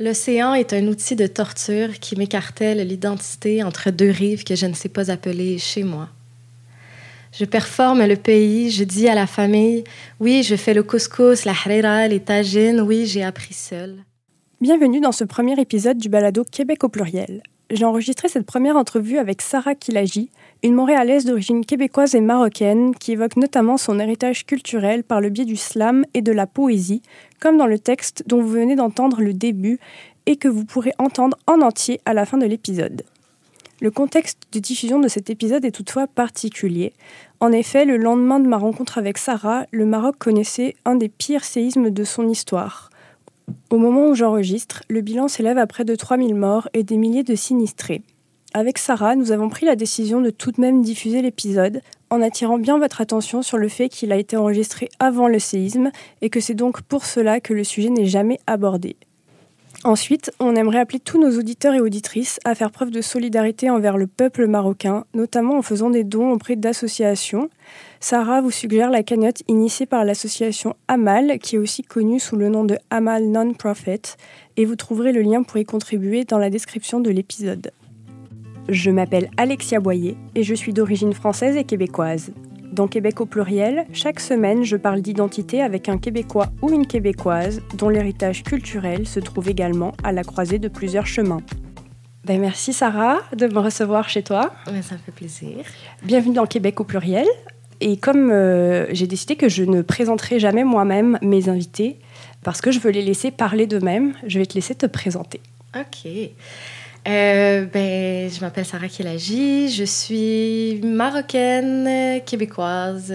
L'océan est un outil de torture qui m'écartèle l'identité entre deux rives que je ne sais pas appeler chez moi. Je performe le pays, je dis à la famille, oui, je fais le couscous, la harira, les tagines, oui, j'ai appris seul. Bienvenue dans ce premier épisode du balado Québec au pluriel. J'ai enregistré cette première entrevue avec Sarah Kilagi, une Montréalaise d'origine québécoise et marocaine qui évoque notamment son héritage culturel par le biais du slam et de la poésie, comme dans le texte dont vous venez d'entendre le début et que vous pourrez entendre en entier à la fin de l'épisode. Le contexte de diffusion de cet épisode est toutefois particulier. En effet, le lendemain de ma rencontre avec Sarah, le Maroc connaissait un des pires séismes de son histoire. Au moment où j'enregistre, le bilan s'élève à près de 3000 morts et des milliers de sinistrés. Avec Sarah, nous avons pris la décision de tout de même diffuser l'épisode, en attirant bien votre attention sur le fait qu'il a été enregistré avant le séisme et que c'est donc pour cela que le sujet n'est jamais abordé. Ensuite, on aimerait appeler tous nos auditeurs et auditrices à faire preuve de solidarité envers le peuple marocain, notamment en faisant des dons auprès d'associations. Sarah vous suggère la cagnotte initiée par l'association Amal, qui est aussi connue sous le nom de Amal Non-Profit, et vous trouverez le lien pour y contribuer dans la description de l'épisode. Je m'appelle Alexia Boyer et je suis d'origine française et québécoise. Dans Québec au pluriel, chaque semaine, je parle d'identité avec un Québécois ou une Québécoise dont l'héritage culturel se trouve également à la croisée de plusieurs chemins. Ben merci Sarah de me recevoir chez toi. Mais ça me fait plaisir. Bienvenue dans Québec au pluriel. Et comme euh, j'ai décidé que je ne présenterai jamais moi-même mes invités, parce que je veux les laisser parler d'eux-mêmes, je vais te laisser te présenter. OK. Euh, ben, je m'appelle Sarah Kelagi, je suis marocaine, québécoise.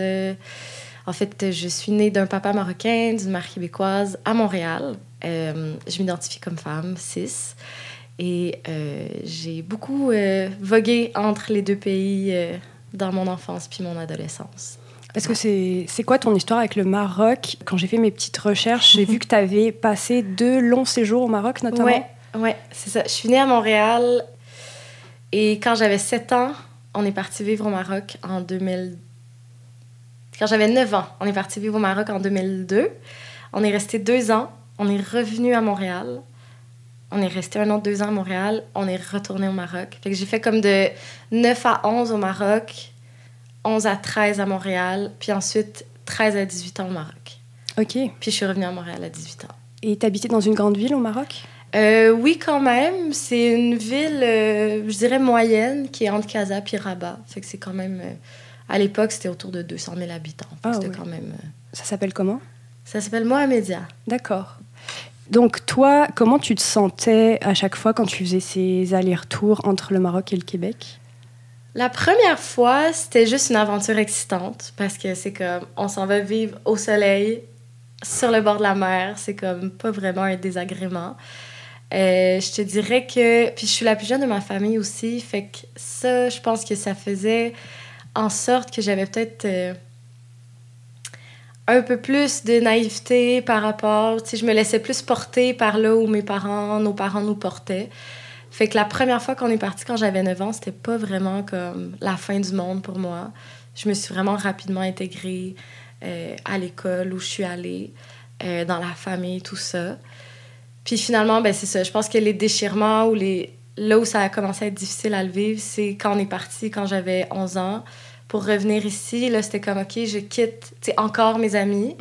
En fait, je suis née d'un papa marocain, d'une mère québécoise à Montréal. Euh, je m'identifie comme femme, cis. Et euh, j'ai beaucoup vogué entre les deux pays dans mon enfance puis mon adolescence. Est-ce que c'est c'est quoi ton histoire avec le Maroc? Quand j'ai fait mes petites recherches, j'ai vu que tu avais passé deux longs séjours au Maroc notamment? Ouais, ouais, c'est ça. Je suis née à Montréal et quand j'avais 7 ans, on est parti vivre au Maroc en 2000. Quand j'avais 9 ans, on est parti vivre au Maroc en 2002. On est resté deux ans. On est revenu à Montréal. On est resté un an, deux ans à Montréal. On est retourné au Maroc. Fait que j'ai fait comme de 9 à 11 au Maroc, 11 à 13 à Montréal, puis ensuite 13 à 18 ans au Maroc. Ok. Puis je suis revenue à Montréal à 18 ans. Et t'habitais dans une grande ville au Maroc? Euh, oui, quand même. C'est une ville, euh, je dirais, moyenne, qui est entre Casa et Rabat. Fait que c'est quand même... euh, à l'époque, c'était autour de 200 000 habitants. Ah, c'était quand même... Ça s'appelle comment? Ça s'appelle Mohamedia. D'accord. Donc toi, comment tu te sentais à chaque fois quand tu faisais ces allers-retours entre le Maroc et le Québec? La première fois, c'était juste une aventure excitante parce que c'est comme on s'en va vivre au soleil sur le bord de la mer, c'est comme pas vraiment un désagrément. Euh, je te dirais que puis je suis la plus jeune de ma famille aussi, fait que ça, je pense que ça faisait en sorte que j'avais peut-être euh, un peu plus de naïveté par rapport, tu sais, je me laissais plus porter par là où mes parents, nos parents nous portaient. Fait que la première fois qu'on est parti quand j'avais 9 ans, c'était pas vraiment comme la fin du monde pour moi. Je me suis vraiment rapidement intégrée euh, à l'école où je suis allée, dans la famille, tout ça. Puis finalement, ben c'est ça. Je pense que les déchirements ou les là où ça a commencé à être difficile à le vivre, c'est quand on est parti quand j'avais 11 ans pour revenir ici. Là, c'était comme OK, je quitte, encore mes amis,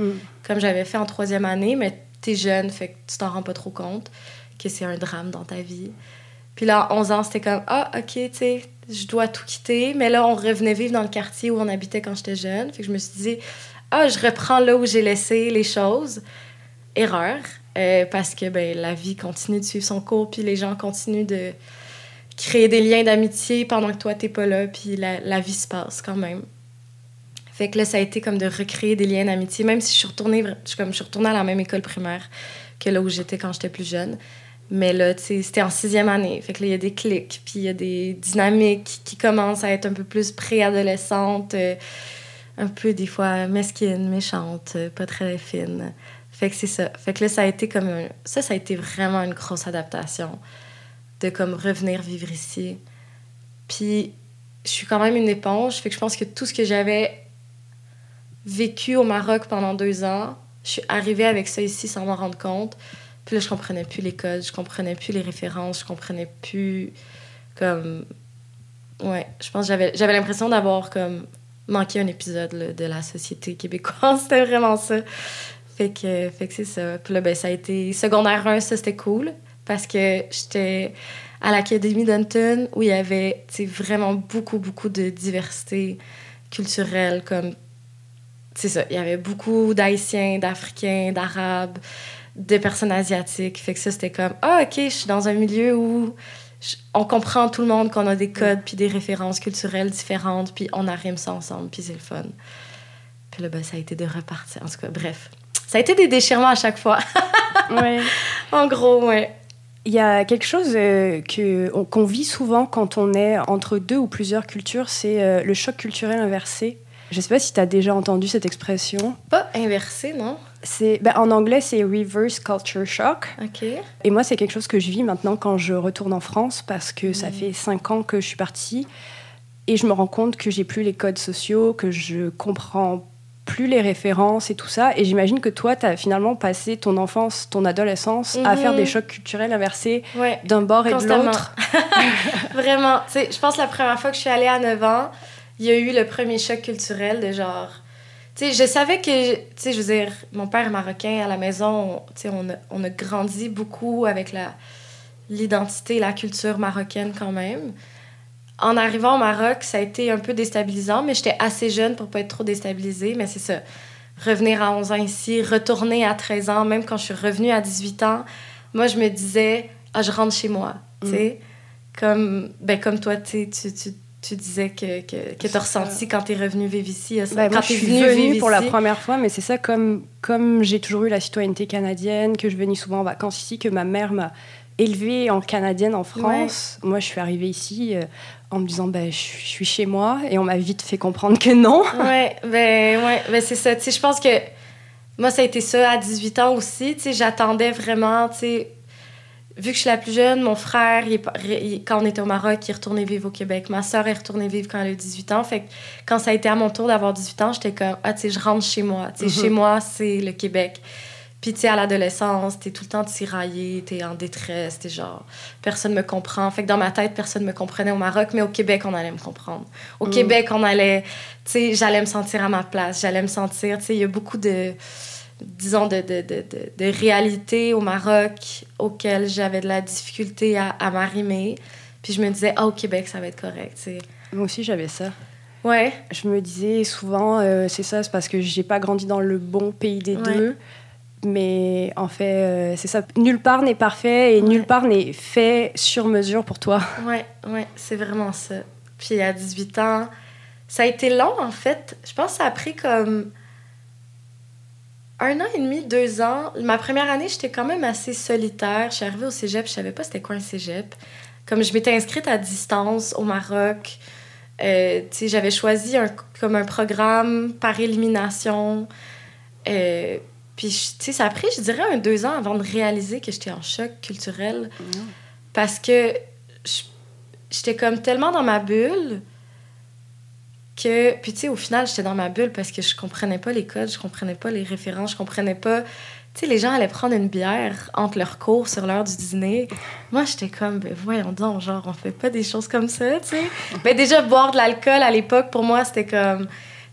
comme j'avais fait en troisième année, mais t'es jeune, fait que tu t'en rends pas trop compte que c'est un drame dans ta vie. Puis là, à 11 ans, c'était comme Ah, OK, tu sais, je dois tout quitter. Mais là, on revenait vivre dans le quartier où on habitait quand j'étais jeune. Fait que je me suis dit Ah, je reprends là où j'ai laissé les choses. Erreur. Euh, parce que ben, la vie continue de suivre son cours, puis les gens continuent de créer des liens d'amitié pendant que toi, t'es pas là, puis la, vie se passe quand même. Fait que là, ça a été comme de recréer des liens d'amitié, même si je suis retournée, je, comme, je suis retournée à la même école primaire que là où j'étais quand j'étais plus jeune. Mais là, c'était en sixième année. Fait que là, il y a des clics, puis il y a des dynamiques qui commencent à être un peu plus préadolescentes, euh, un peu des fois mesquines, méchantes, euh, pas très fines. Fait que c'est ça. Fait que là, ça a été comme un... Ça, ça a été vraiment une grosse adaptation de comme revenir vivre ici. Puis, je suis quand même une éponge. Fait que je pense que tout ce que j'avais vécu au Maroc pendant deux ans, je suis arrivée avec ça ici sans m'en rendre compte. Puis là, je comprenais plus les codes, je comprenais plus les références, je comprenais plus comme ouais, je pense j'avais j'avais l'impression d'avoir comme manqué un épisode de la société québécoise, c'était vraiment ça. Fait que fait que c'est ça. Puis là ben ça a été secondaire 1, ça c'était cool parce que j'étais à l'Académie d'Anton où il y avait vraiment beaucoup beaucoup de diversité culturelle comme c'est ça, il y avait beaucoup d'haïtiens, d'africains, d'arabes, de personnes asiatiques. Fait que ça c'était comme ah OK, je suis dans un milieu où on comprend tout le monde qu'on a des codes puis des références culturelles différentes, puis on arrive ça ensemble, puis c'est le fun. Puis là, ben, ça a été de repartir. En tout cas, bref. Ça a été des déchirements à chaque fois. ouais. En gros, ouais. Il y a quelque chose euh, qu'on vit souvent quand on est entre deux ou plusieurs cultures, c'est euh, le choc culturel inversé. Je sais pas si tu as déjà entendu cette expression. Pas inversé, non? C'est, ben, en anglais, c'est reverse culture shock. Et moi, c'est quelque chose que je vis maintenant quand je retourne en France parce que ça mm. fait cinq ans que je suis partie et je me rends compte que j'ai plus les codes sociaux, que je comprends plus les références et tout ça. Et j'imagine que toi, tu as finalement passé ton enfance, ton adolescence à faire des mm-hmm. chocs culturels inversés d'un bord et de l'autre. Vraiment. je pense que la première fois que je suis allée à 9 ans, il y a eu le premier choc culturel de genre sais, je savais que, tu sais, je veux dire, mon père est marocain à la maison, sais, on a, on a grandi beaucoup avec la l'identité, la culture marocaine quand même. En arrivant au Maroc, ça a été un peu déstabilisant, mais j'étais assez jeune pour pas être trop déstabilisée, mais c'est ça. Revenir à 11 ans ici, retourner à 13 ans, même quand je suis revenue à 18 ans, moi, je me disais, ah, je rentre chez moi, tu sais. Mm. Comme, ben, comme toi, tu, tu tu disais que, que, que tu as ressenti quand tu es revenu vivre ici. Ben, quand tu es venu venue pour la première fois, mais c'est ça, comme, comme j'ai toujours eu la citoyenneté canadienne, que je venais souvent en vacances ici, que ma mère m'a élevée en canadienne en France. Moi, je suis arrivée ici euh, en me disant, ben, je, suis chez moi, et on m'a vite fait comprendre que non. ouais, ben, ouais, ben c'est ça. Je pense que moi, ça a été ça à 18 ans aussi. J'attendais vraiment, tu sais, vu que je suis la plus jeune, mon frère, quand on était au Maroc, il est retourné vivre au Québec. Ma soeur est retournée vivre quand elle a eu 18 ans. Fait que quand ça a été à mon tour d'avoir 18 ans, j'étais comme, ah, tu sais, je rentre chez moi. Tu sais, chez moi, c'est le Québec. Puis, tu sais, à l'adolescence, t'es tout le temps tiraillé, t'es en détresse, t'es genre, personne me comprend. Fait que dans ma tête, personne me comprenait au Maroc, mais au Québec, on allait me comprendre. Au mhm. Québec, on allait, tu sais, j'allais me sentir à ma place, j'allais me sentir, tu sais, il y a beaucoup de disons, de, de, de, de, réalité au Maroc auquel j'avais de la difficulté à, à m'arrimer. Puis je me disais, ah, au Québec, ça va être correct. Moi aussi, j'avais ça. Ouais. Je me disais souvent, euh, c'est ça, c'est parce que j'ai pas grandi dans le bon pays des deux. Mais en fait, euh, c'est ça. Nulle part n'est parfait et nulle part n'est fait sur mesure pour toi. Ouais, ouais, c'est vraiment ça. Puis à 18 ans, ça a été long en fait. Je pense que ça a pris comme un an et demi, deux ans. Ma première année, j'étais quand même assez solitaire. Je suis arrivée au cégep, je savais pas c'était quoi un cégep. Comme je m'étais inscrite à distance au Maroc, euh, j'avais choisi un, comme un programme par élimination. Euh, puis, tu sais, ça a pris, je dirais, un deux ans avant de réaliser que j'étais en choc culturel. Mmh. Parce que j'étais comme tellement dans ma bulle que puis tu sais au final j'étais dans ma bulle parce que je comprenais pas les codes je comprenais pas les références je comprenais pas tu sais les gens allaient prendre une bière entre leurs cours sur l'heure du dîner moi j'étais comme ben voyons donc genre on fait pas des choses comme ça tu sais mais déjà boire de l'alcool à l'époque pour moi c'était comme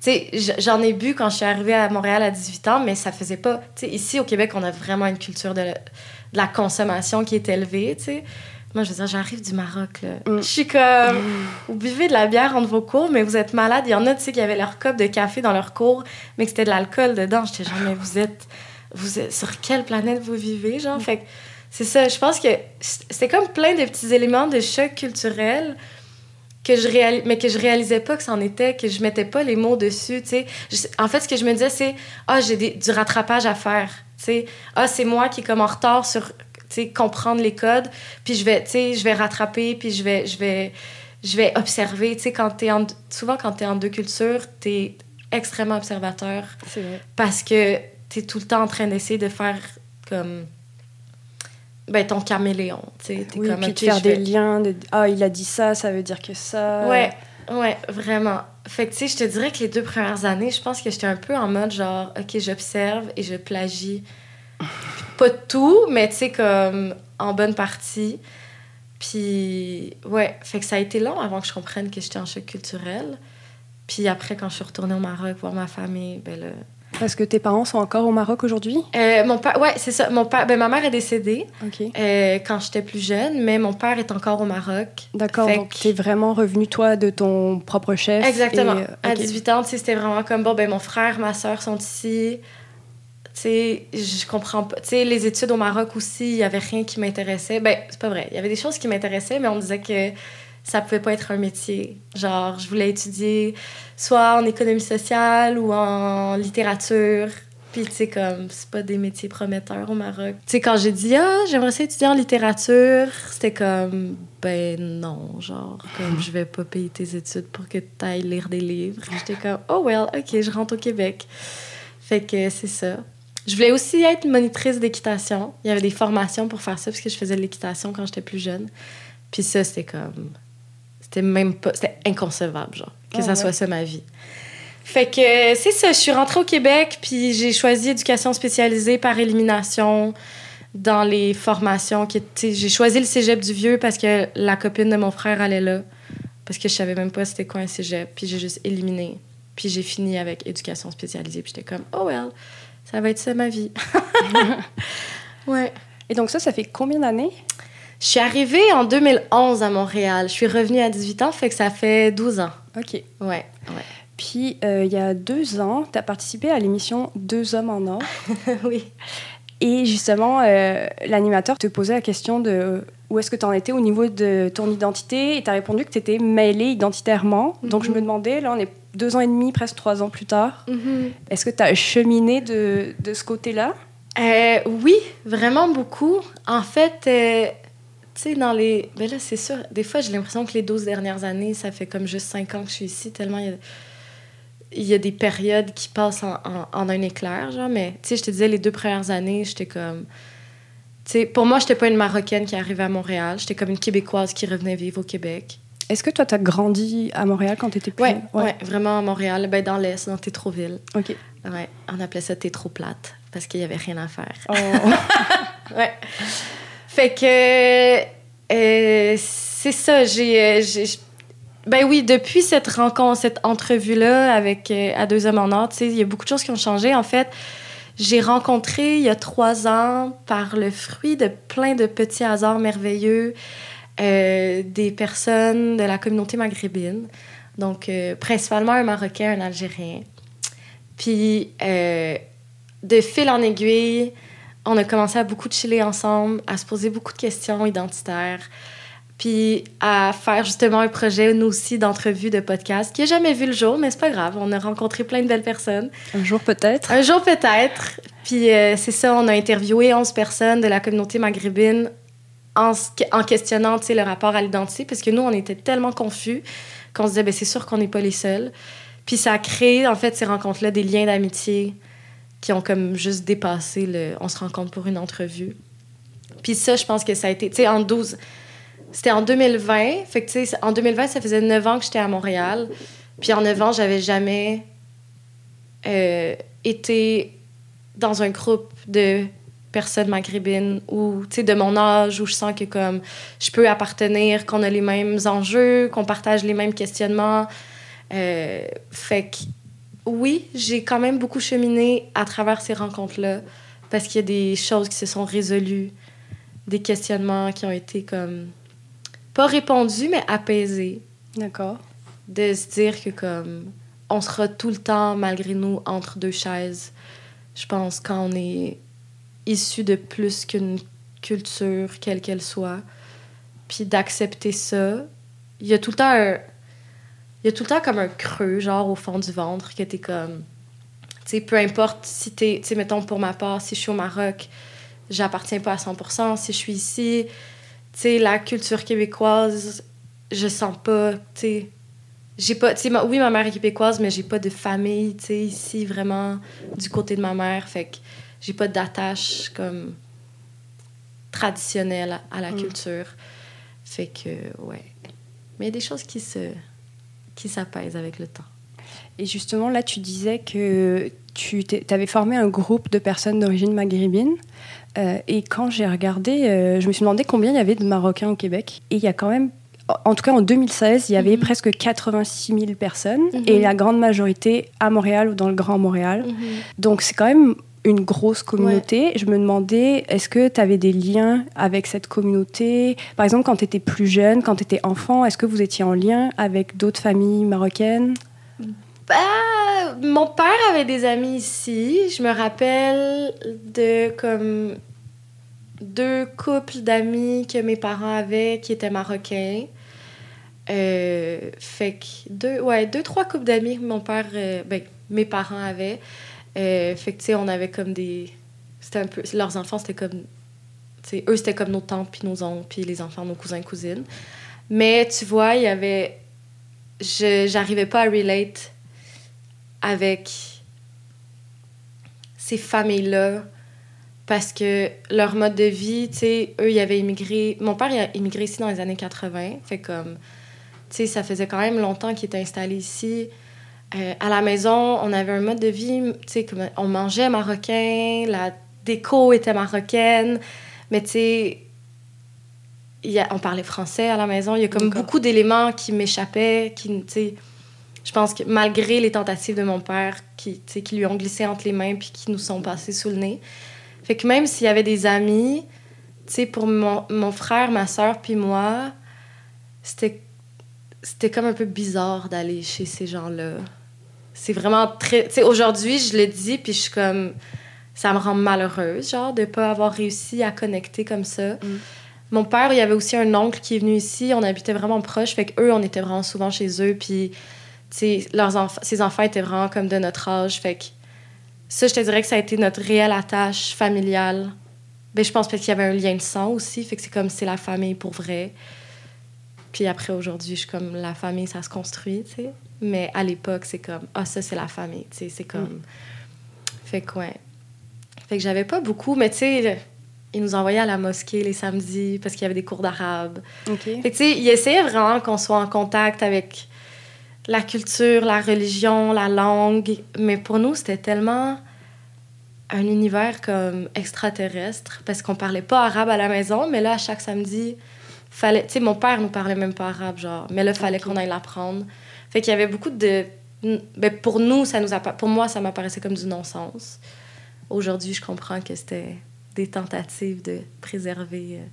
sais j'en ai bu quand je suis arrivée à Montréal à 18 ans mais ça faisait pas tu sais ici au Québec on a vraiment une culture de, de la consommation qui est élevée tu sais moi, je veux dire, j'arrive du Maroc. Là. Mm. Je suis comme, mm. vous buvez de la bière entre vos cours, mais vous êtes malade. Il y en a, tu sais, qui avaient leur cup de café dans leur cours, mais que c'était de l'alcool dedans. J'étais genre, mais vous êtes, vous êtes, sur quelle planète vous vivez, genre? Fait c'est ça. Je pense que c'est comme plein de petits éléments de choc culturel que je réalis mais que je réalisais pas que c'en était, que je mettais pas les mots dessus, tu sais. En fait, ce que je me disais, c'est, ah, j'ai du rattrapage à faire, tu. Ah, c'est moi qui est comme en retard sur comprendre les codes, puis je vais, je vais rattraper, puis je vais, je vais, je vais observer. Quand es en, souvent, quand tu es en deux cultures, tu es extrêmement observateur. Parce que tu es tout le temps en train d'essayer de faire comme ben, ton caméléon. Tu oui, comme, puis de faire des liens. De... Ah, il a dit ça, ça veut dire que ça. Ouais, ouais, vraiment. Fait que, tu sais, je te dirais que les deux premières années, je pense que j'étais un peu en mode genre, OK, j'observe et je plagie pas tout, mais tu sais, comme en bonne partie. Puis, ouais, fait que ça a été long avant que je comprenne que j'étais en choc culturel. Puis après, quand je suis retournée au Maroc voir ma famille, ben là, parce que tes parents sont encore au Maroc aujourd'hui? Euh, mon père, ouais, c'est ça. Mon père, ben, ma mère est décédée euh, quand j'étais plus jeune, mais mon père est encore au Maroc. D'accord, donc que- t'es vraiment revenu, toi, de ton propre chef. Exactement. et, euh, À ok. 18 ans, c'était vraiment comme, bon, ben mon frère, ma soeur sont ici. Tu sais, je comprends pas. Tu sais, les études au Maroc aussi, il y avait rien qui m'intéressait. Ben, c'est pas vrai. Il y avait des choses qui m'intéressaient, mais on me disait que ça pouvait pas être un métier. Genre, je voulais étudier soit en économie sociale ou en littérature. Puis, tu sais, comme, c'est pas des métiers prometteurs au Maroc. Tu sais, quand j'ai dit, ah, j'aimerais ça étudier en littérature, c'était comme, ben non, genre, comme, je vais pas payer tes études pour que tu ailles lire des livres. J'étais comme, oh well, ok, je rentre au Québec. Fait que c'est ça. Je voulais aussi être monitrice d'équitation. Il y avait des formations pour faire ça, parce que je faisais de l'équitation quand j'étais plus jeune. Puis ça, c'était comme. C'était même pas. C'était inconcevable, genre, que Ah ça ouais. soit ça ma vie. Fait que c'est ça, je suis rentrée au Québec, puis j'ai choisi éducation spécialisée par élimination dans les formations. qui J'ai choisi le cégep du Vieux parce que la copine de mon frère allait là, parce que je savais même pas c'était quoi un cégep, puis j'ai juste éliminé. Puis j'ai fini avec éducation spécialisée, puis j'étais comme, oh well, ça va être ça ma vie. ouais. Et donc ça, ça fait combien d'années? Je suis arrivée en 2011 à Montréal. Je suis revenue à 18 ans, fait que ça fait 12 ans. OK. Ouais, ouais. Puis, euh, il y a deux ans, tu as participé à l'émission Deux hommes en or. oui. Et justement, euh, l'animateur te posait la question de euh, où est-ce que tu en étais au niveau de ton identité? Et tu as répondu que tu étais mêlée identitairement. Donc, je Mhm. me demandais, là, on est deux ans et demi, presque trois ans plus tard. Mhm. Est-ce que tu as cheminé de, de ce côté-là? Euh, oui, vraiment beaucoup. En fait, tu sais, dans les. Ben là, c'est sûr, des fois, j'ai l'impression que les 12 dernières années, ça fait comme juste 5 ans que je suis ici, tellement il y a, il y a des périodes qui passent en, en- en un éclair, genre. Mais, tu sais, je te disais, les deux premières années, j'étais comme. Tu sais, pour moi, j'étais pas une Marocaine qui arrivait à Montréal. J'étais comme une Québécoise qui revenait vivre au Québec. Est-ce que toi, tu as grandi à Montréal quand tu étais plus ouais, vraiment à Montréal, ben dans l'Est, dans Tétroville. OK. Ouais, on appelait ça Tétro plate parce qu'il y avait rien à faire. Oh. Ouais. Fait que euh, c'est ça, euh, j'ai- Ben oui, depuis cette rencontre, cette entrevue-là avec euh, À deux hommes en or, il y a beaucoup de choses qui ont changé. En fait, j'ai rencontré il y a trois ans, par le fruit de plein de petits hasards merveilleux, euh, des personnes de la communauté maghrébine. Donc, principalement un Marocain, un Algérien. Puis, de fil en aiguille, on a commencé à beaucoup chiller ensemble, à se poser beaucoup de questions identitaires, puis à faire justement un projet, nous aussi, d'entrevue de podcast qui n'a jamais vu le jour, mais c'est pas grave. On a rencontré plein de belles personnes. Un jour peut-être. Un jour peut-être. Puis euh, c'est ça, on a interviewé 11 personnes de la communauté maghrébine en, en questionnant le rapport à l'identité, parce que nous, on était tellement confus qu'on se disait, ben, c'est sûr qu'on n'est pas les seuls. Puis ça a créé, en fait, ces rencontres-là, des liens d'amitié qui ont comme juste dépassé le on se rencontre pour une entrevue. Puis ça, je pense que ça a été, tu sais, en 12, c'était en 2020. Fait que, tu sais, en 2020, ça faisait 9 ans que j'étais à Montréal. Puis en 9 ans, j'avais jamais euh, été dans un groupe de personnes maghrébines ou, tu sais, de mon âge où je sens que, comme, je peux appartenir, qu'on a les mêmes enjeux, qu'on partage les mêmes questionnements. Euh, fait que, oui, j'ai quand même beaucoup cheminé à travers ces rencontres-là parce qu'il y a des choses qui se sont résolues, des questionnements qui ont été comme pas répondus mais apaisés, D'accord. de se dire que comme on sera tout le temps malgré nous entre deux chaises. Je pense quand on est issu de plus qu'une culture quelle qu'elle soit, puis d'accepter ça, il y a tout le temps un il y a tout le temps comme un creux, genre au fond du ventre, que t'es comme. Tu sais, peu importe si t'es. Tu sais, mettons pour ma part, si je suis au Maroc, j'appartiens pas à 100%. Si je suis ici, tu sais, la culture québécoise, je sens pas. Tu sais, j'ai pas. Tu oui, ma mère est québécoise, mais j'ai pas de famille, tu sais, ici, vraiment, du côté de ma mère. Fait que j'ai pas d'attache comme traditionnelle à, à la Mm. culture. Fait que, ouais. Mais il y a des choses qui se qui s'apaisent avec le temps. Et justement, là, tu disais que tu avais formé un groupe de personnes d'origine maghrébine. Euh, et quand j'ai regardé, euh, je me suis demandé combien il y avait de Marocains au Québec. Et il y a quand même, en tout cas en 2016, il y avait mhm. presque 86 000 personnes. Mhm. Et la grande majorité à Montréal ou dans le Grand Montréal. Mhm. Donc c'est quand même une grosse communauté. Je me demandais, est-ce que tu avais des liens avec cette communauté? Par exemple, quand tu étais plus jeune, quand tu étais enfant, est-ce que vous étiez en lien avec d'autres familles marocaines? Bah, mon père avait des amis ici. Je me rappelle de comme deux couples d'amis que mes parents avaient qui étaient marocains. Euh, fait que deux, ouais, deux, trois couples d'amis que mon père, euh, ben, mes parents avaient. Euh, fait que, tu sais, on avait comme des. C'était un peu. Leurs enfants, c'était comme. eux, c'était comme nos tantes, puis nos oncles, puis les enfants, nos cousins, cousines. Mais tu vois, il y avait. J'arrivais pas à relate avec ces familles-là parce que leur mode de vie, tu sais, eux, ils avaient immigré. Mon père, il a immigré ici dans les années 80. Fait comme, tu sais, ça faisait quand même longtemps qu'il était installé ici. Euh, à la maison, on avait un mode de vie, tu sais, comme on mangeait marocain, la déco était marocaine, mais tu sais, on parlait français à la maison. Il y a comme beaucoup d'éléments qui m'échappaient, qui, tu sais, je pense que malgré les tentatives de mon père qui, qui lui ont glissé entre les mains puis qui nous sont passés sous le nez. Fait que même s'il y avait des amis, tu sais, pour mon, mon, frère, ma soeur puis moi, c'était c'était comme un peu bizarre d'aller chez ces gens-là. C'est vraiment très... Tu sais, aujourd'hui, je le dis, puis je suis comme... Ça me rend malheureuse, genre, de pas avoir réussi à connecter comme ça. Mm. Mon père, il y avait aussi un oncle qui est venu ici. On habitait vraiment proche. Fait qu'eux, on était vraiment souvent chez eux. Puis leurs enfants, ses enfants étaient vraiment comme de notre âge. Fait que ça, je te dirais que ça a été notre réelle attache familiale. Ben, je pense parce qu'il y avait un lien de sang aussi. Fait que c'est comme c'est la famille pour vrai. Puis après, aujourd'hui, je suis comme la famille, ça se construit, tu sais. Mais à l'époque, c'est comme, ah, ça, c'est la famille, tu sais. C'est comme. Mm. Fait que, ouais. Fait que j'avais pas beaucoup, mais tu sais, ils nous envoyaient à la mosquée les samedis parce qu'il y avait des cours d'arabe. Fait que, tu sais, ils essayaient vraiment qu'on soit en contact avec la culture, la religion, la langue. Mais pour nous, c'était tellement un univers comme extraterrestre parce qu'on parlait pas arabe à la maison, mais là, chaque samedi, fallait. Tu sais, mon père nous parlait même pas arabe, genre. Mais là, il fallait qu'on aille l'apprendre. Fait qu'il y avait beaucoup de. Ben, pour nous, ça nous pour moi, ça m'apparaissait comme du non-sens. Aujourd'hui, je comprends que c'était des tentatives de préserver euh,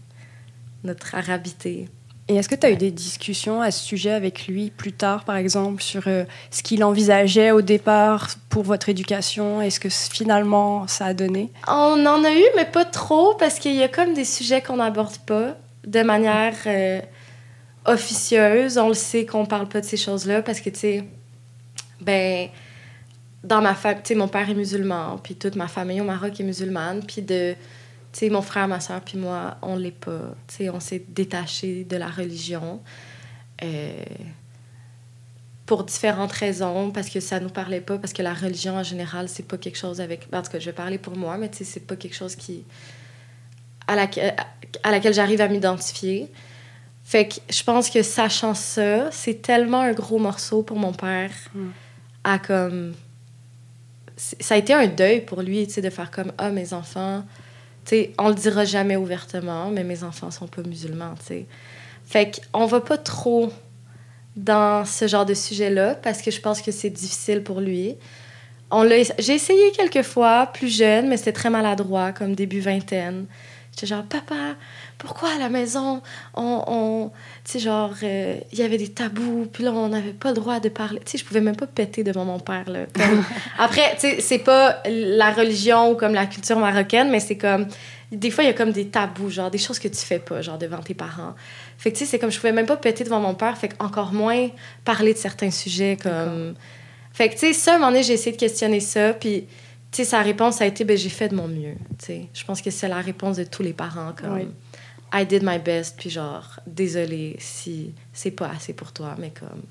notre arabité. Et est-ce que tu as eu des discussions à ce sujet avec lui plus tard, par exemple, sur euh, ce qu'il envisageait au départ pour votre éducation Est-ce que finalement ça a donné? On en a eu, mais pas trop, parce qu'il y a comme des sujets qu'on n'aborde pas de manière euh, officieuse. On le sait qu'on parle pas de ces choses-là, parce que, tu sais, ben, dans ma famille, tu sais, mon père est musulman, puis toute ma famille au Maroc est musulmane, puis de sais, mon frère, ma soeur, puis moi, on l'est pas. Tu sais, on s'est détaché de la religion. Euh, pour différentes raisons, parce que ça nous parlait pas, parce que la religion en général, c'est pas quelque chose avec. En tout cas, je vais parler pour moi, mais tu sais, c'est pas quelque chose qui. À laquelle, à laquelle j'arrive à m'identifier. Fait que je pense que sachant ça, c'est tellement un gros morceau pour mon père mm. à comme. Ça a été un deuil pour lui, tu sais, de faire comme Ah, mes enfants T'sais, on le dira jamais ouvertement, mais mes enfants sont pas musulmans. Fait qu'on va pas trop dans ce genre de sujet-là parce que je pense que c'est difficile pour lui. On j'ai essayé quelques fois, plus jeune, mais c'était très maladroit, comme début vingtaine. J'étais genre, papa, pourquoi à la maison, on. on tu sais, genre, euh, il y avait des tabous, puis là, on n'avait pas le droit de parler. Tu sais, je pouvais même pas péter devant mon père, là. Après, tu sais, c'est pas la religion ou comme la culture marocaine, mais c'est comme. Des fois, il y a comme des tabous, genre, des choses que tu fais pas, genre, devant tes parents. Fait que, tu sais, c'est comme, je pouvais même pas péter devant mon père, fait encore moins parler de certains sujets, comme. Fait que, tu sais, ça, à un moment donné, j'ai essayé de questionner ça, puis sais, sa réponse a été ben, j'ai fait de mon mieux. Tu sais, je pense que c'est la réponse de tous les parents comme I did my best, puis genre désolé si c'est pas assez pour toi, mais comme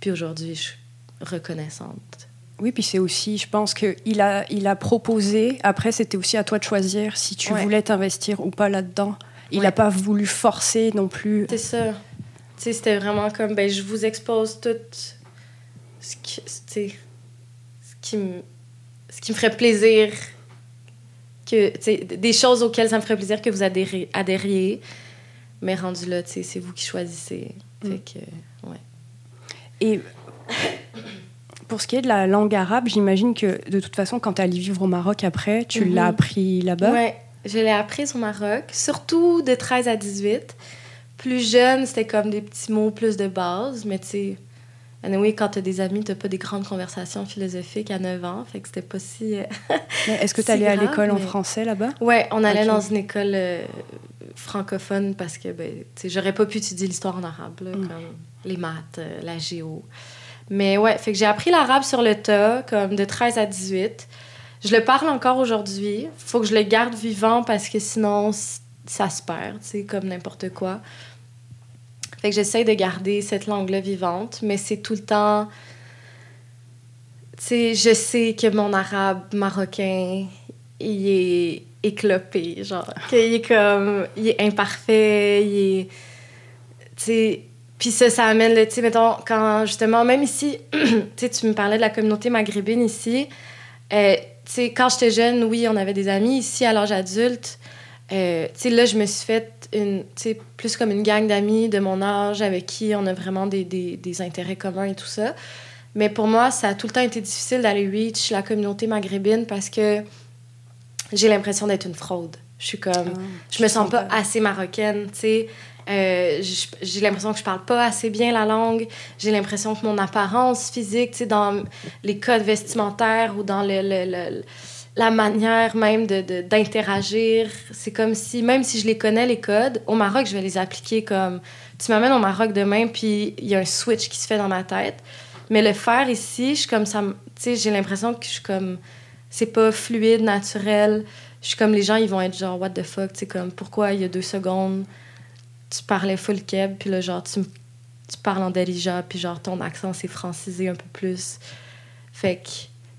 puis aujourd'hui je suis reconnaissante. Oui, puis c'est aussi, je pense qu'il a, il a proposé. Après, c'était aussi à toi de choisir si tu voulais t'investir ou pas là-dedans. Il n'a pas voulu forcer non plus. C'est ça. C'était vraiment comme, ben, je vous expose toutes ce qui, ce qui, me, ce qui me ferait plaisir, que, des choses auxquelles ça me ferait plaisir que vous adhériez. adhériez mais rendu là, c'est vous qui choisissez. Mm. Fait que, ouais. Et pour ce qui est de la langue arabe, j'imagine que de toute façon, quand tu allé vivre au Maroc après, tu l'as mhm. appris là-bas? Oui, je l'ai appris au Maroc, surtout de 13 à 18. Plus jeune, c'était comme des petits mots plus de base, mais tu sais, anyway, quand tu as des amis, tu pas des grandes conversations philosophiques à 9 ans, fait que c'était pas si. Euh, est-ce que tu allais à l'école en français là-bas? Oui, on allait dans une école euh, francophone parce que ben, j'aurais pas pu étudier l'histoire en arabe, mm. comme les maths, euh, la géo. Mais ouais, fait que j'ai appris l'arabe sur le tas, comme de 13 à 18. Je le parle encore aujourd'hui. Faut que je le garde vivant parce que sinon, ça se perd, tu sais, comme n'importe quoi. Fait que j'essaie de garder cette langue-là vivante, mais c'est tout le temps. Tu sais, je sais que mon arabe marocain, il est éclopé, genre, qu'il est comme. Il est imparfait, il est. Tu sais puis ça, ça amène, tu sais, mettons, quand justement, même ici, tu tu me parlais de la communauté maghrébine ici. Euh, tu sais, quand j'étais jeune, oui, on avait des amis. Ici, à l'âge adulte, euh, tu sais, là, je me suis faite une, plus comme une gang d'amis de mon âge avec qui on a vraiment des, des, des, intérêts communs et tout ça. Mais pour moi, ça a tout le temps été difficile d'aller reach la communauté maghrébine parce que j'ai l'impression d'être une fraude. Je suis comme, ah, je me sens pas assez marocaine, tu sais. Euh, j'ai l'impression que je parle pas assez bien la langue. J'ai l'impression que mon apparence physique, tu sais, dans les codes vestimentaires ou dans le, le, la manière même d'interagir, de, c'est comme si, même si je les connais, les codes, au Maroc, je vais les appliquer comme... Tu m'amènes au Maroc demain, puis il y a un switch qui se fait dans ma tête. Mais le faire ici, je comme ça... J'ai l'impression que je suis comme... C'est pas fluide, naturel. Je suis comme les gens, ils vont être genre, what the fuck, tu comme, pourquoi il y a deux secondes tu parlais full keb, puis là, genre, tu, tu parles en Darija, puis genre, ton accent s'est francisé un peu plus. Fait que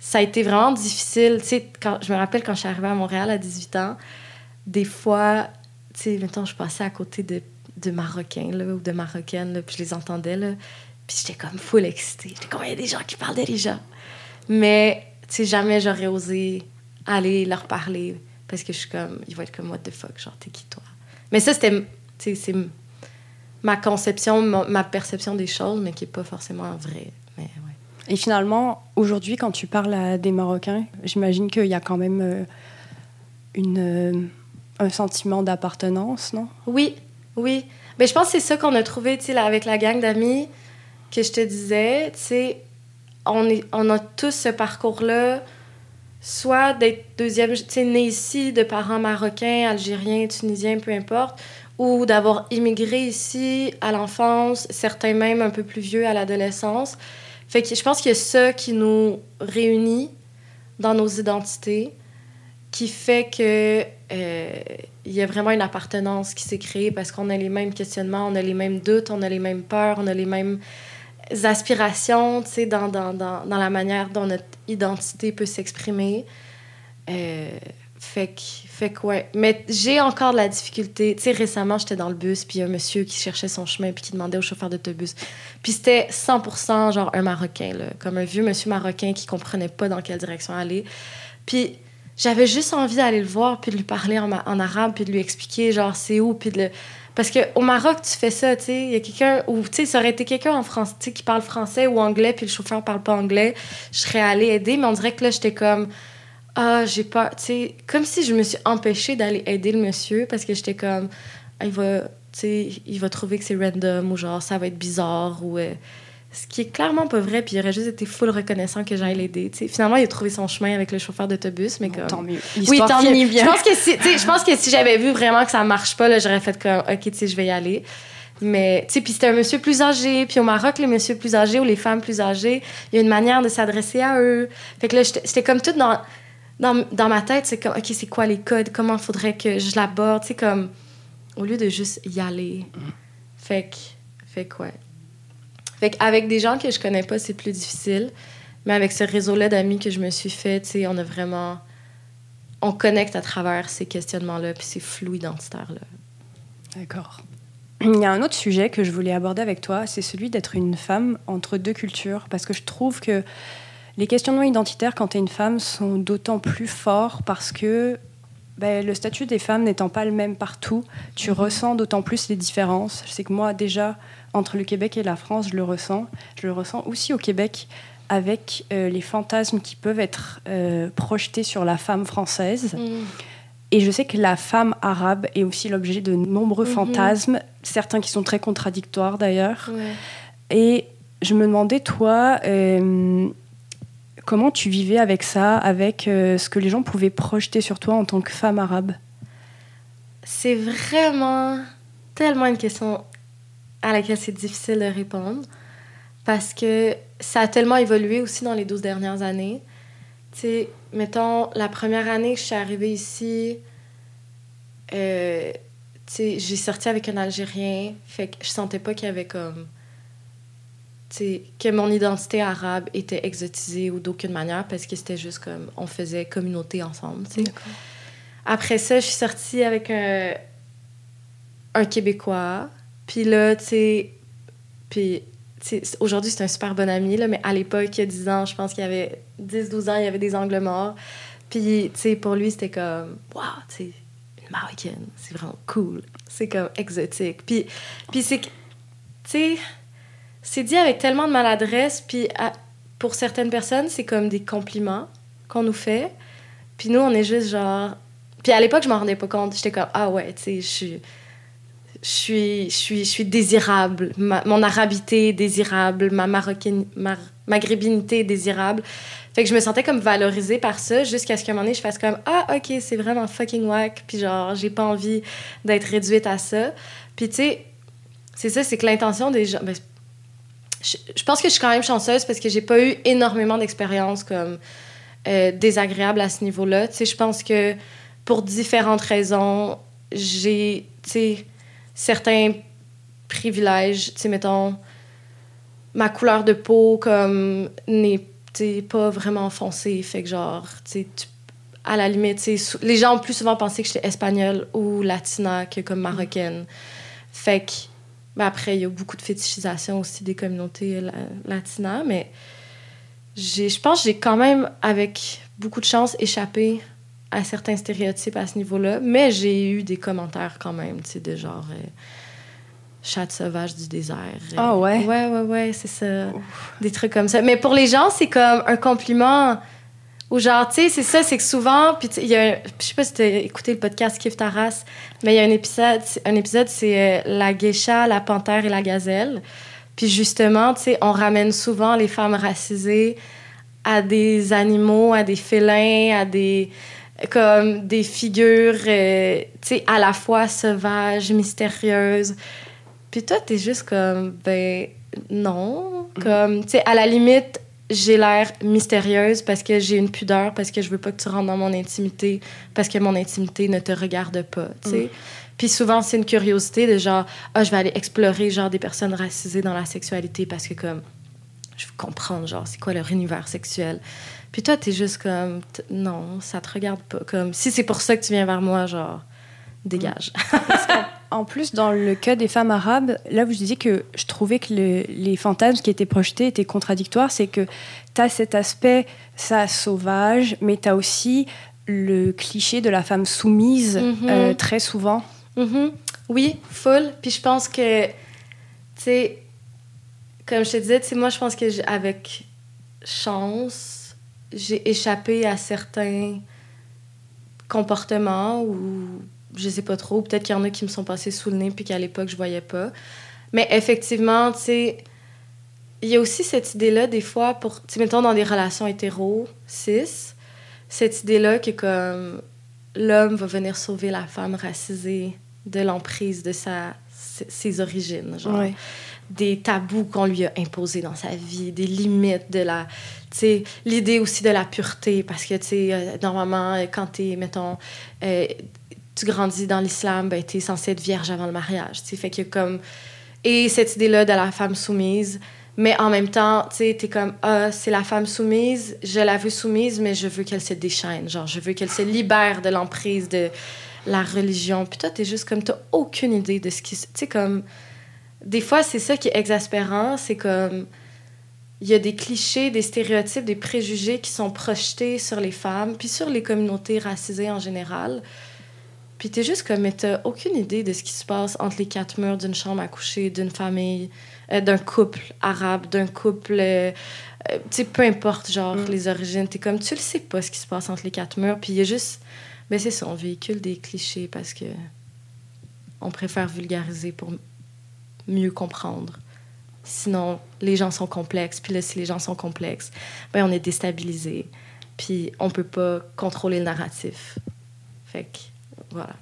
ça a été vraiment difficile. Tu sais, quand, je me rappelle quand je suis arrivée à Montréal à 18 ans, des fois, tu sais, maintenant, je passais à côté de, Marocains, ou de Marocaines, puis je les entendais, là, puis j'étais comme full excitée. J'étais comme, il y a des gens qui parlent Darija. Mais, tu sais, jamais j'aurais osé aller leur parler, parce que je suis comme, ils vont être comme, what the fuck, genre, t'es qui toi? Mais ça, c'était c'est ma conception, ma, perception des choses, mais qui n'est pas forcément vraie. Mais, Et finalement, aujourd'hui, quand tu parles à des Marocains, j'imagine qu'il y a quand même euh, une, euh, un sentiment d'appartenance, non? Oui, oui. Mais je pense que c'est ça qu'on a trouvé là, avec la gang d'amis que je te disais. On, est, on a tous ce parcours-là, soit d'être deuxième, tu né ici, de parents marocains, algériens, tunisiens, peu importe, ou d'avoir immigré ici à l'enfance, certains même un peu plus vieux à l'adolescence. Fait que je pense a ça qui nous réunit dans nos identités, qui fait que euh, il y a vraiment une appartenance qui s'est créée parce qu'on a les mêmes questionnements, on a les mêmes doutes, on a les mêmes peurs, on a les mêmes aspirations, tu sais, dans, dans, dans, dans, la manière dont notre identité peut s'exprimer. Euh, fait que, fait que. Mais j'ai encore de la difficulté. Tu sais, récemment, j'étais dans le bus, puis un monsieur qui cherchait son chemin, puis qui demandait au chauffeur d'autobus. Puis c'était 100% genre un Marocain, comme un vieux monsieur marocain qui comprenait pas dans quelle direction aller. Puis j'avais juste envie d'aller le voir, puis de lui parler en, arabe, puis de lui expliquer, genre, c'est où, puis de le... Parce qu'au Maroc, tu fais ça, tu sais. Il y a quelqu'un, ou tu sais, ça aurait été quelqu'un en France, qui parle français ou anglais, puis le chauffeur parle pas anglais. Je serais allée aider, mais on dirait que là, j'étais comme ah, j'ai pas. Tu sais, comme si je me suis empêchée d'aller aider le monsieur parce que j'étais comme, ah, il va, tu sais, il va trouver que c'est random ou genre ça va être bizarre ou. Euh, ce qui est clairement pas vrai, puis il aurait juste été full reconnaissant que j'aille l'aider. Finalement, il a trouvé son chemin avec le chauffeur d'autobus, mais comme... Tant mieux. Oui, tant mieux. Bien. Je pense que si, je pense que si j'avais vu vraiment que ça marche pas, j'aurais fait comme, OK, tu sais, je vais y aller. Mais, tu sais, puis c'était un monsieur plus âgé. Puis au Maroc, les messieurs plus âgés ou les femmes plus âgées, il y a une manière de s'adresser à eux. Fait que là, j'étais comme toute dans dans, dans ma tête, c'est comme, OK, c'est quoi les codes? Comment faudrait que je l'aborde? Sais, comme, au lieu de juste y aller. Fait que, fait quoi? Fait qu'avec des gens que je connais pas, c'est plus difficile. Mais avec ce réseau-là d'amis que je me suis fait, tu sais, on a vraiment. On connecte à travers ces questionnements-là, puis ces flous identitaires-là. D'accord. il y a un autre sujet que je voulais aborder avec toi, c'est celui d'être une femme entre deux cultures, parce que je trouve que les questionnements identitaires quand tu es une femme sont d'autant plus forts parce que ben, le statut des femmes n'étant pas le même partout, tu ressens d'autant plus les différences. Je sais que moi, déjà, entre le Québec et la France, je le ressens. Je le ressens aussi au Québec avec euh, les fantasmes qui peuvent être euh, projetés sur la femme française. Mhm. Et je sais que la femme arabe est aussi l'objet de nombreux mhm. fantasmes, certains qui sont très contradictoires d'ailleurs. Et je me demandais, toi, euh, comment tu vivais avec ça, avec euh, ce que les gens pouvaient projeter sur toi en tant que femme arabe? C'est vraiment tellement une question à laquelle c'est difficile de répondre parce que ça a tellement évolué aussi dans les 12 dernières années. Tu sais, mettons, la première année que je suis arrivée ici, euh, j'ai sorti avec un Algérien, fait que je sentais pas qu'il y avait comme. Que mon identité arabe était exotisée ou d'aucune manière parce que c'était juste comme. On faisait communauté ensemble, Après ça, je suis sortie avec un, un Québécois. Puis là, tu sais. Puis aujourd'hui, c'est un super bon ami, là, mais à l'époque, il y a 10 ans, je pense qu'il y avait 10-12 ans, il y avait des angles morts. Puis, tu sais, pour lui, c'était comme, waouh, tu sais, une marocaine, c'est vraiment cool. C'est comme exotique. Puis, puis c'est tu sais, c'est dit avec tellement de maladresse, puis pour certaines personnes, c'est comme des compliments qu'on nous fait. Puis nous, on est juste genre. Puis à l'époque, je m'en rendais pas compte. J'étais comme, ah ouais, tu sais, je suis je suis, je suis, je suis désirable, mon arabité désirable, ma marocaine, maghrébinité est désirable. Fait que je me sentais comme valorisée par ça jusqu'à ce qu'à un moment donné, je fasse comme Ah, ok, c'est vraiment fucking whack, puis genre, j'ai pas envie d'être réduite à ça. Puis tu sais, c'est ça, c'est que l'intention des gens. Ben, je, pense que je suis quand même chanceuse parce que j'ai pas eu énormément d'expériences comme euh, désagréables à ce niveau-là. Tu sais, je pense que pour différentes raisons, j'ai. Tu sais, certains privilèges, tu sais, mettons, ma couleur de peau, comme, n'est pas vraiment foncée, fait que genre, tu à la limite, les gens ont plus souvent pensé que j'étais espagnole ou latina que comme marocaine. Fait que, ben après, il y a beaucoup de fétichisation aussi des communautés latinas, mais je pense que j'ai quand même, avec beaucoup de chance, échappé à certains stéréotypes à ce niveau-là, mais j'ai eu des commentaires quand même, tu sais, de genre euh, chat sauvage du désert. Ah oh, ouais? Ouais, ouais, ouais, c'est ça. Des trucs comme ça. Mais pour les gens, c'est comme un compliment. Ou genre, tu sais, c'est ça, c'est que souvent, puis il y a, je sais pas si tu as écouté le podcast Kif Taras, mais il y a un épisode, un épisode, c'est euh, la geisha, la panthère et la gazelle. Puis justement, tu sais, on ramène souvent les femmes racisées à des animaux, à des félins, à des comme des figures, euh, tu sais, à la fois sauvages, mystérieuses. Puis toi, t'es juste comme, ben non. Mm. Comme, tu sais, à la limite, j'ai l'air mystérieuse parce que j'ai une pudeur, parce que je veux pas que tu rentres dans mon intimité, parce que mon intimité ne te regarde pas, tu sais. Mm. Puis souvent, c'est une curiosité de genre, ah, je vais aller explorer, genre, des personnes racisées dans la sexualité parce que, comme, je veux comprendre, genre, c'est quoi leur univers sexuel. Puis toi, t'es juste comme, non, ça te regarde pas. Comme, si c'est pour ça que tu viens vers moi, genre, dégage. en plus, dans le cas des femmes arabes, là, vous disiez que je trouvais que les fantasmes qui étaient projetés étaient contradictoires. C'est que tu as cet aspect, ça, sauvage, mais tu as aussi le cliché de la femme soumise mm-hmm. euh, très souvent. Mm-hmm. Oui, full. Puis je pense que, tu sais, comme je te disais, tu sais, moi, je pense que avec chance, j'ai échappé à certains comportements ou je sais pas trop. Peut-être qu'il y en a qui me sont passés sous le nez puis qu'à l'époque, je voyais pas. Mais effectivement, tu sais, il y a aussi cette idée-là, des fois, pour, tu mettons, dans des relations hétéro, cis, cette idée-là que comme l'homme va venir sauver la femme racisée de l'emprise de sa, ses origines. Genre. Des tabous qu'on lui a imposés dans sa vie, des limites de la l'idée aussi de la pureté, parce que, tu sais, euh, normalement, quand tu mettons, euh, tu grandis dans l'islam, ben, tu es être vierge avant le mariage, tu fait que comme... Et cette idée-là de la femme soumise, mais en même temps, tu sais, t'es comme, ah, c'est la femme soumise, je la veux soumise, mais je veux qu'elle se déchaîne, genre, je veux qu'elle se libère de l'emprise de la religion. Puis toi, t'es juste comme, t'as aucune idée de ce qui... Tu sais, comme... Des fois, c'est ça qui est exaspérant, c'est comme... Il y a des clichés, des stéréotypes, des préjugés qui sont projetés sur les femmes, puis sur les communautés racisées en général. Puis t'es juste comme, mais t'as aucune idée de ce qui se passe entre les quatre murs d'une chambre à coucher, d'une famille, euh, d'un couple arabe, d'un couple... Euh, euh, tu sais, peu importe, genre, mm. les origines. T'es comme, tu le sais pas ce qui se passe entre les quatre murs. Puis il y a juste... Mais c'est ça, on véhicule des clichés parce que on préfère vulgariser pour mieux comprendre. Sinon, les gens sont complexes. Puis là, si les gens sont complexes, ben, on est déstabilisé. Puis on peut pas contrôler le narratif. Fait que, voilà.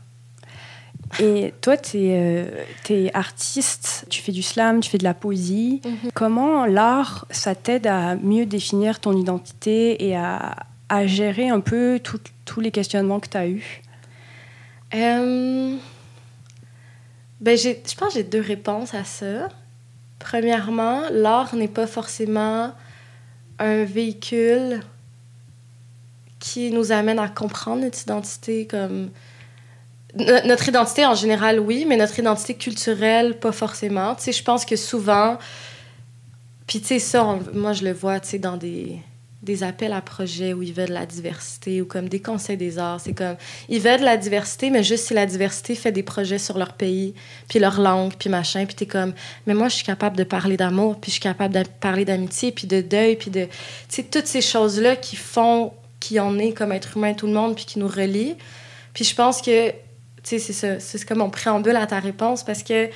Et toi, tu es, euh, artiste, tu fais du slam, tu fais de la poésie. Mhm. Comment l'art, ça t'aide à mieux définir ton identité et à, à gérer un peu tous les questionnements que tu as eus? Euh, ben, je pense que j'ai deux réponses à ça. Premièrement, l'art n'est pas forcément un véhicule qui nous amène à comprendre notre identité comme notre identité en général, oui, mais notre identité culturelle, pas forcément. Tu sais, je pense que souvent, puis tu sais, ça, moi, je le vois, tu sais, dans des, des appels à projets où ils veulent de la diversité ou comme des conseils des arts. C'est comme, ils veulent de la diversité, mais juste si la diversité fait des projets sur leur pays, puis leur langue, puis machin, puis t'es comme, mais moi, je suis capable de parler d'amour, puis je suis capable de parler d'amitié, puis de deuil, puis de, tu sais, toutes ces choses-là qui font qui en est comme être humain tout le monde, puis qui nous relient. Puis je pense que c'est. C'est comme on préambule à ta réponse parce que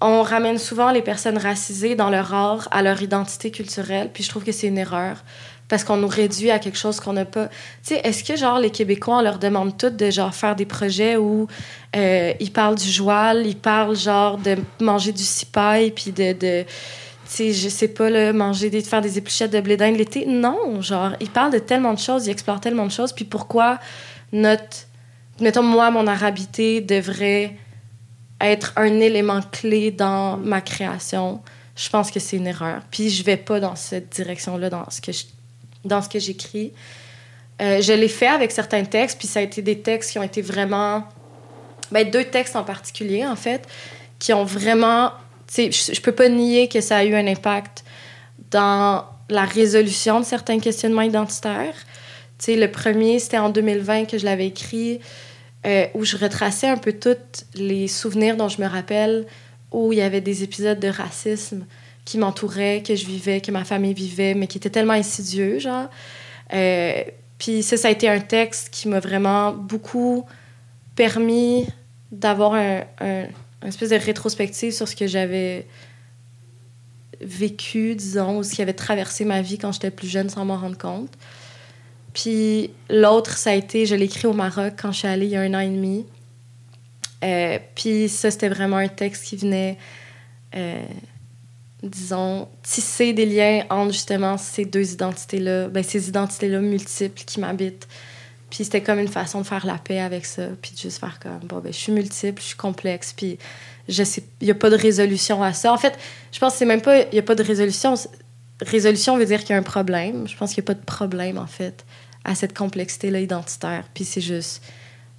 on ramène souvent les personnes racisées dans leur art à leur identité culturelle. Puis je trouve que c'est une erreur parce qu'on nous réduit à quelque chose qu'on n'a pas. Tu sais, est-ce que genre les Québécois on leur demande toutes de genre faire des projets où euh, ils parlent du joual, ils parlent genre de manger du cipaille puis de, de tu sais, je sais pas, là, manger, des, faire des épluchettes de blé d'Inde l'été? Non, genre, ils parlent de tellement de choses, ils explorent tellement de choses. Puis pourquoi notre mettons, moi, mon arabité devrait être un élément clé dans ma création, je pense que c'est une erreur. Puis je vais pas dans cette direction-là dans ce que dans ce que j'écris. Euh, je l'ai fait avec certains textes, puis ça a été des textes qui ont été vraiment... Ben, deux textes en particulier, en fait, qui ont vraiment... Je, je peux pas nier que ça a eu un impact dans la résolution de certains questionnements identitaires. Sais, le premier, c'était en 2020 que je l'avais écrit. Euh, où je retraçais un peu tous les souvenirs dont je me rappelle, où il y avait des épisodes de racisme qui m'entouraient, que je vivais, que ma famille vivait, mais qui étaient tellement insidieux, genre. Euh, puis ça, ça a été un texte qui m'a vraiment beaucoup permis d'avoir un, un, espèce de rétrospective sur ce que j'avais vécu, disons, ou ce qui avait traversé ma vie quand j'étais plus jeune sans m'en rendre compte. Puis l'autre, ça a été, je l'ai écrit au Maroc quand je suis allée il y a un an et demi. Euh, puis ça, c'était vraiment un texte qui venait, euh, disons, tisser des liens entre justement ces deux identités-là, ben, ces identités-là multiples qui m'habitent. Puis c'était comme une façon de faire la paix avec ça, puis de juste faire comme, bon, ben, je suis multiple, je suis complexe, puis je sais, il n'y a pas de résolution à ça. En fait, je pense que c'est même pas, il n'y a pas de résolution. Résolution veut dire qu'il y a un problème. Je pense qu'il n'y a pas de problème, en fait à cette complexité-là identitaire. Puis c'est juste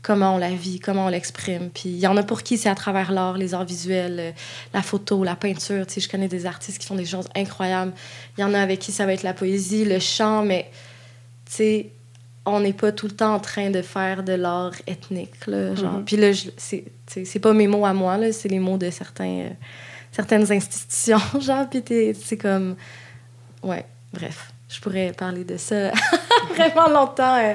comment on la vit, comment on l'exprime. Puis il y en a pour qui c'est à travers l'art, les arts visuels, euh, la photo, la peinture. Tu sais, je connais des artistes qui font des choses incroyables. Il y en a avec qui ça va être la poésie, le chant, mais tu sais, on n'est pas tout le temps en train de faire de l'art ethnique. Là, genre. Mm-hmm. Puis là, c'est, pas mes mots à moi, c'est les mots de certains, euh, certaines institutions. Genre, puis c'est comme... Ouais, bref je pourrais parler de ça vraiment longtemps. Euh.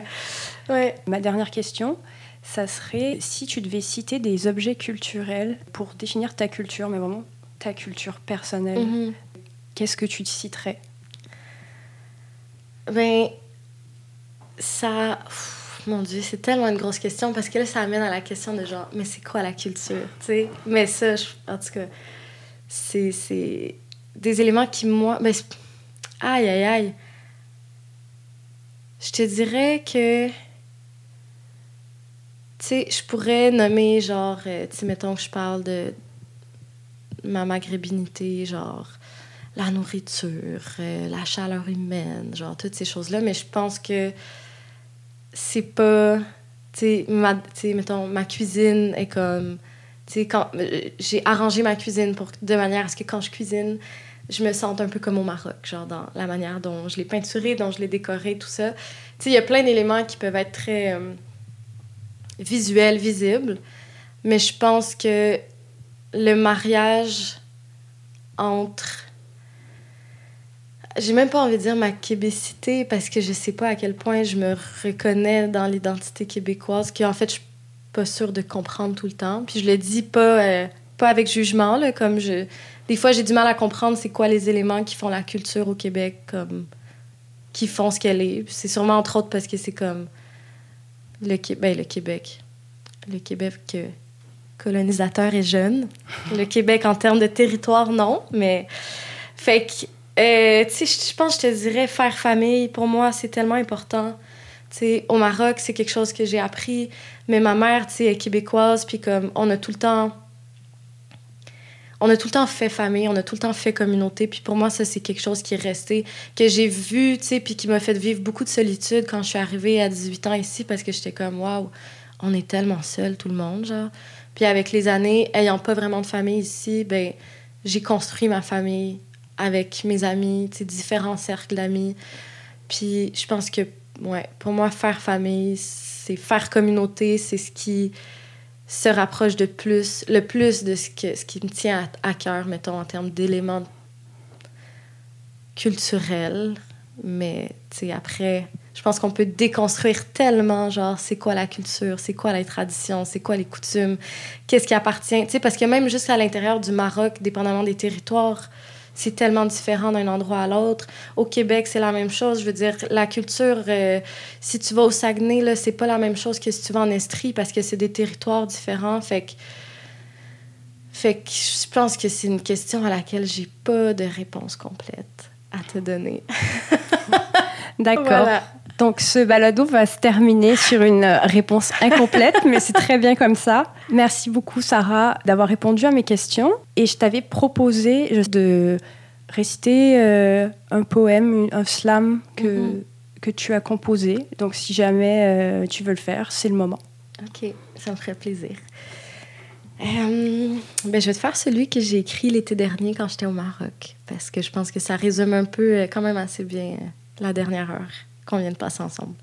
Ouais. Ma dernière question, ça serait si tu devais citer des objets culturels pour définir ta culture, mais vraiment ta culture personnelle, mm-hmm. qu'est-ce que tu citerais? Ben, ça. mon Dieu, c'est tellement une grosse question parce que là, ça amène à la question de genre, mais c'est quoi la culture, tu sais? Mais ça, en tout cas, c'est des éléments qui, moi. Ben, aïe, aïe, aïe. Je te dirais que. Tu sais, je pourrais nommer, genre, euh, tu sais, mettons que je parle de ma maghrébinité, genre, la nourriture, euh, la chaleur humaine, genre, toutes ces choses-là, mais je pense que c'est pas tu sais, mettons, ma cuisine est comme. Tu sais, quand euh, j'ai arrangé ma cuisine pour, de manière à ce que quand je cuisine, je me sente un peu comme au Maroc, genre dans la manière dont je l'ai peinturé, dont je l'ai décoré, tout ça. Tu sais, il y a plein d'éléments qui peuvent être très euh, visuels, visibles, mais je pense que le mariage entre j'ai même pas envie de dire ma québécité parce que je sais pas à quel point je me reconnais dans l'identité québécoise, qui en fait je suis pas sûre de comprendre tout le temps. Puis je le dis pas, euh, pas avec jugement, là, comme je. Des fois, j'ai du mal à comprendre c'est quoi les éléments qui font la culture au Québec, comme. qui font ce qu'elle est. C'est sûrement entre autres parce que c'est comme. Le, ben, le Québec. Le Québec euh, colonisateur et jeune. le Québec en termes de territoire, non, mais. Fait que euh, tu sais, je pense que je te dirais faire famille, pour moi, c'est tellement important. Tu sais, au Maroc, c'est quelque chose que j'ai appris. Mais ma mère, tu sais, est québécoise, puis comme on a tout le temps... On a tout le temps fait famille, on a tout le temps fait communauté. Puis pour moi, ça, c'est quelque chose qui est resté, que j'ai vu, tu sais, puis qui m'a fait vivre beaucoup de solitude quand je suis arrivée à 18 ans ici, parce que j'étais comme, waouh, on est tellement seuls, tout le monde, genre. Puis avec les années, ayant pas vraiment de famille ici, ben j'ai construit ma famille avec mes amis, différents cercles d'amis. Puis je pense que, ouais, pour moi, faire famille, c'est faire communauté, c'est ce qui se rapproche de plus, le plus de ce, que, ce qui me tient à, cœur, mettons, en termes d'éléments culturels. Mais, tu sais, après, je pense qu'on peut déconstruire tellement, genre, c'est quoi la culture, c'est quoi la tradition, c'est quoi les coutumes, qu'est-ce qui appartient, tu sais, parce que même juste à l'intérieur du Maroc, dépendamment des territoires, c'est tellement différent d'un endroit à l'autre. Au Québec, c'est la même chose. Je veux dire, la culture, euh, si tu vas au Saguenay, là, c'est pas la même chose que si tu vas en Estrie parce que c'est des territoires différents. Fait que, fait que je pense que c'est une question à laquelle j'ai pas de réponse complète à te donner. D'accord. Donc ce balado va se terminer sur une réponse incomplète, mais c'est très bien comme ça. Merci beaucoup Sarah d'avoir répondu à mes questions. Et je t'avais proposé de réciter euh, un poème, un slam que, mhm. que tu as composé. Donc si jamais euh, tu veux le faire, c'est le moment. Ok, ça me ferait plaisir. Euh, ben, je vais te faire celui que j'ai écrit l'été dernier quand j'étais au Maroc, parce que je pense que ça résume un peu, quand même assez bien, la dernière heure qu'on vient passer ensemble.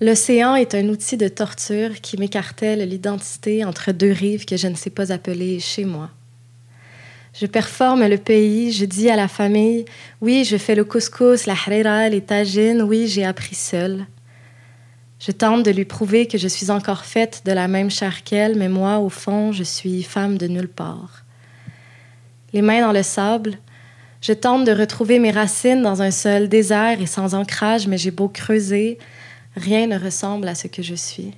L'océan est un outil de torture qui m'écartèle l'identité entre deux rives que je ne sais pas appeler chez moi. Je performe le pays, je dis à la famille Oui, je fais le couscous, la harira, les tagines, oui, j'ai appris seul. Je tente de lui prouver que je suis encore faite de la même chair qu'elle, mais moi, au fond, je suis femme de nulle part. Les mains dans le sable, je tente de retrouver mes racines dans un sol désert et sans ancrage, mais j'ai beau creuser, rien ne ressemble à ce que je suis.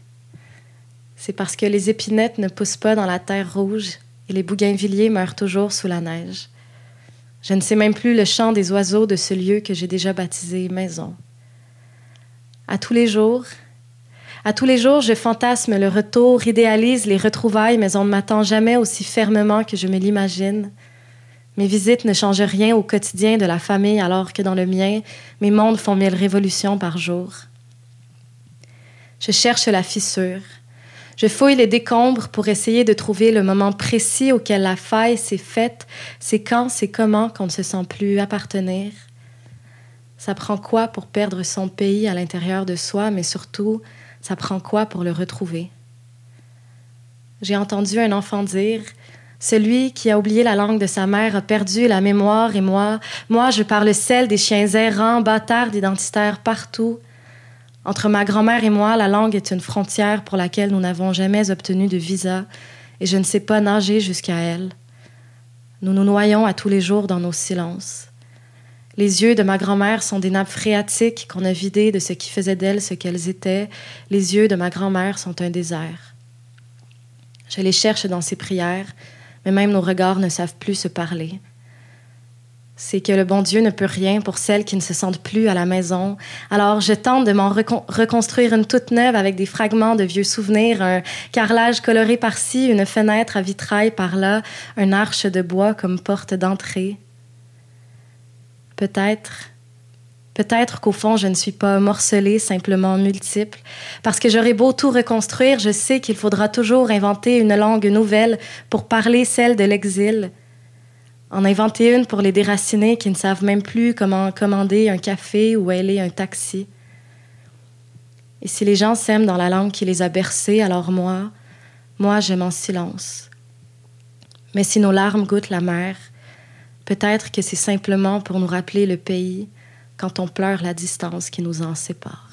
C'est parce que les épinettes ne poussent pas dans la terre rouge et les bougainvilliers meurent toujours sous la neige. Je ne sais même plus le chant des oiseaux de ce lieu que j'ai déjà baptisé maison. À tous les jours, à tous les jours, je fantasme le retour, idéalise les retrouvailles, mais on ne m'attend jamais aussi fermement que je me l'imagine. Mes visites ne changent rien au quotidien de la famille alors que dans le mien, mes mondes font mille révolutions par jour. Je cherche la fissure. Je fouille les décombres pour essayer de trouver le moment précis auquel la faille s'est faite. C'est quand, c'est comment qu'on ne se sent plus appartenir. Ça prend quoi pour perdre son pays à l'intérieur de soi, mais surtout, ça prend quoi pour le retrouver? J'ai entendu un enfant dire celui qui a oublié la langue de sa mère a perdu la mémoire et moi, moi, je parle celle des chiens errants, bâtards identitaires partout. Entre ma grand-mère et moi, la langue est une frontière pour laquelle nous n'avons jamais obtenu de visa et je ne sais pas nager jusqu'à elle. Nous nous noyons à tous les jours dans nos silences. Les yeux de ma grand-mère sont des nappes phréatiques qu'on a vidées de ce qui faisait d'elles ce qu'elles étaient. Les yeux de ma grand-mère sont un désert. Je les cherche dans ses prières, mais même nos regards ne savent plus se parler. C'est que le bon Dieu ne peut rien pour celles qui ne se sentent plus à la maison. Alors je tente de m'en reconstruire une toute neuve avec des fragments de vieux souvenirs, un carrelage coloré par-ci, une fenêtre à vitrail par-là, un arche de bois comme porte d'entrée. Peut-être, Peut-être qu'au fond, je ne suis pas morcelée, simplement multiple. Parce que j'aurais beau tout reconstruire, je sais qu'il faudra toujours inventer une langue nouvelle pour parler celle de l'exil. En inventer une pour les déracinés qui ne savent même plus comment commander un café ou aller un taxi. Et si les gens s'aiment dans la langue qui les a bercés, alors moi, moi j'aime en silence. Mais si nos larmes goûtent la mer, peut-être que c'est simplement pour nous rappeler le pays quand on pleure la distance qui nous en sépare.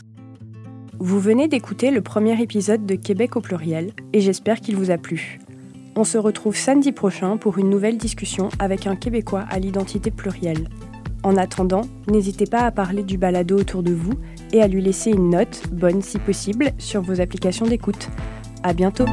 Vous venez d'écouter le premier épisode de Québec au pluriel et j'espère qu'il vous a plu. On se retrouve samedi prochain pour une nouvelle discussion avec un Québécois à l'identité plurielle. En attendant, n'hésitez pas à parler du balado autour de vous et à lui laisser une note, bonne si possible, sur vos applications d'écoute. À bientôt!